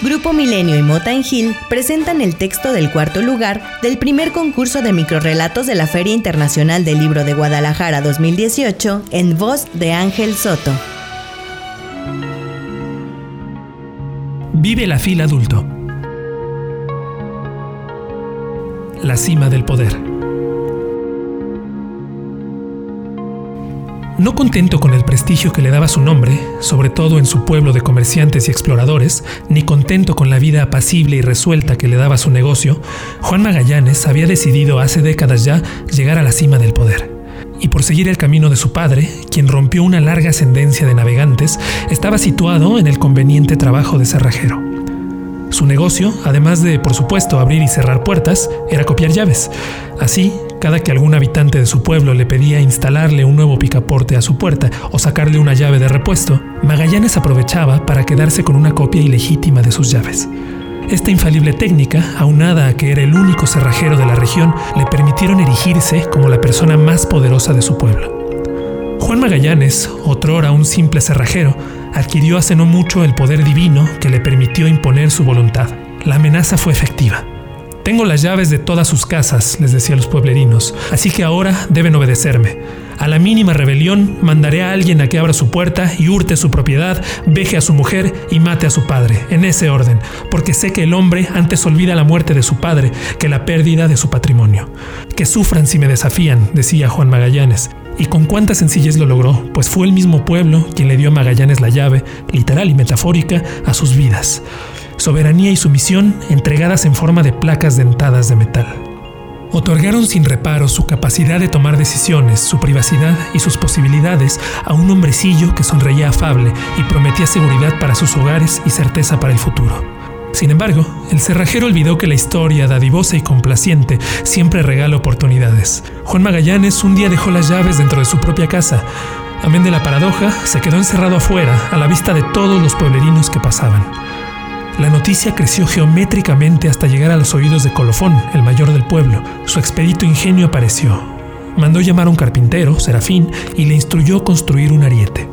Grupo Milenio y Mota Gil presentan el texto del cuarto lugar del primer concurso de microrelatos de la Feria Internacional del Libro de Guadalajara 2018 en voz de Ángel Soto. Vive la fila adulto. La cima del poder. No contento con el prestigio que le daba su nombre, sobre todo en su pueblo de comerciantes y exploradores, ni contento con la vida apacible y resuelta que le daba su negocio, Juan Magallanes había decidido hace décadas ya llegar a la cima del poder. Y por seguir el camino de su padre, quien rompió una larga ascendencia de navegantes, estaba situado en el conveniente trabajo de cerrajero. Su negocio, además de, por supuesto, abrir y cerrar puertas, era copiar llaves. Así, cada que algún habitante de su pueblo le pedía instalarle un nuevo picaporte a su puerta o sacarle una llave de repuesto, Magallanes aprovechaba para quedarse con una copia ilegítima de sus llaves. Esta infalible técnica, aunada a que era el único cerrajero de la región, le permitieron erigirse como la persona más poderosa de su pueblo. Juan Magallanes, otrora un simple cerrajero, adquirió hace no mucho el poder divino que le permitió imponer su voluntad. La amenaza fue efectiva. Tengo las llaves de todas sus casas, les decía a los pueblerinos, así que ahora deben obedecerme. A la mínima rebelión mandaré a alguien a que abra su puerta y hurte su propiedad, veje a su mujer y mate a su padre, en ese orden, porque sé que el hombre antes olvida la muerte de su padre que la pérdida de su patrimonio. Que sufran si me desafían, decía Juan Magallanes. Y con cuánta sencillez lo logró, pues fue el mismo pueblo quien le dio a Magallanes la llave, literal y metafórica, a sus vidas soberanía y sumisión entregadas en forma de placas dentadas de metal. Otorgaron sin reparo su capacidad de tomar decisiones, su privacidad y sus posibilidades a un hombrecillo que sonreía afable y prometía seguridad para sus hogares y certeza para el futuro. Sin embargo, el cerrajero olvidó que la historia, dadivosa y complaciente, siempre regala oportunidades. Juan Magallanes un día dejó las llaves dentro de su propia casa. Amén de la paradoja, se quedó encerrado afuera, a la vista de todos los pueblerinos que pasaban. La noticia creció geométricamente hasta llegar a los oídos de Colofón, el mayor del pueblo. Su expedito ingenio apareció. Mandó llamar a un carpintero, Serafín, y le instruyó construir un ariete.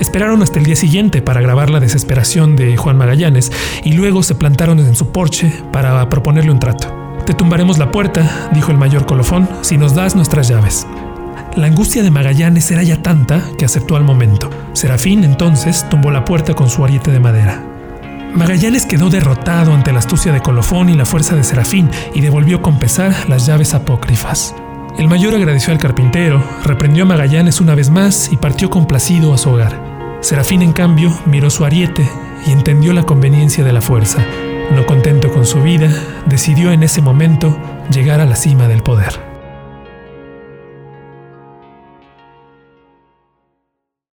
Esperaron hasta el día siguiente para grabar la desesperación de Juan Magallanes y luego se plantaron en su porche para proponerle un trato. Te tumbaremos la puerta, dijo el mayor Colofón, si nos das nuestras llaves. La angustia de Magallanes era ya tanta que aceptó al momento. Serafín entonces tumbó la puerta con su ariete de madera. Magallanes quedó derrotado ante la astucia de Colofón y la fuerza de Serafín y devolvió con pesar las llaves apócrifas. El mayor agradeció al carpintero, reprendió a Magallanes una vez más y partió complacido a su hogar. Serafín, en cambio, miró su ariete y entendió la conveniencia de la fuerza. No contento con su vida, decidió en ese momento llegar a la cima del poder.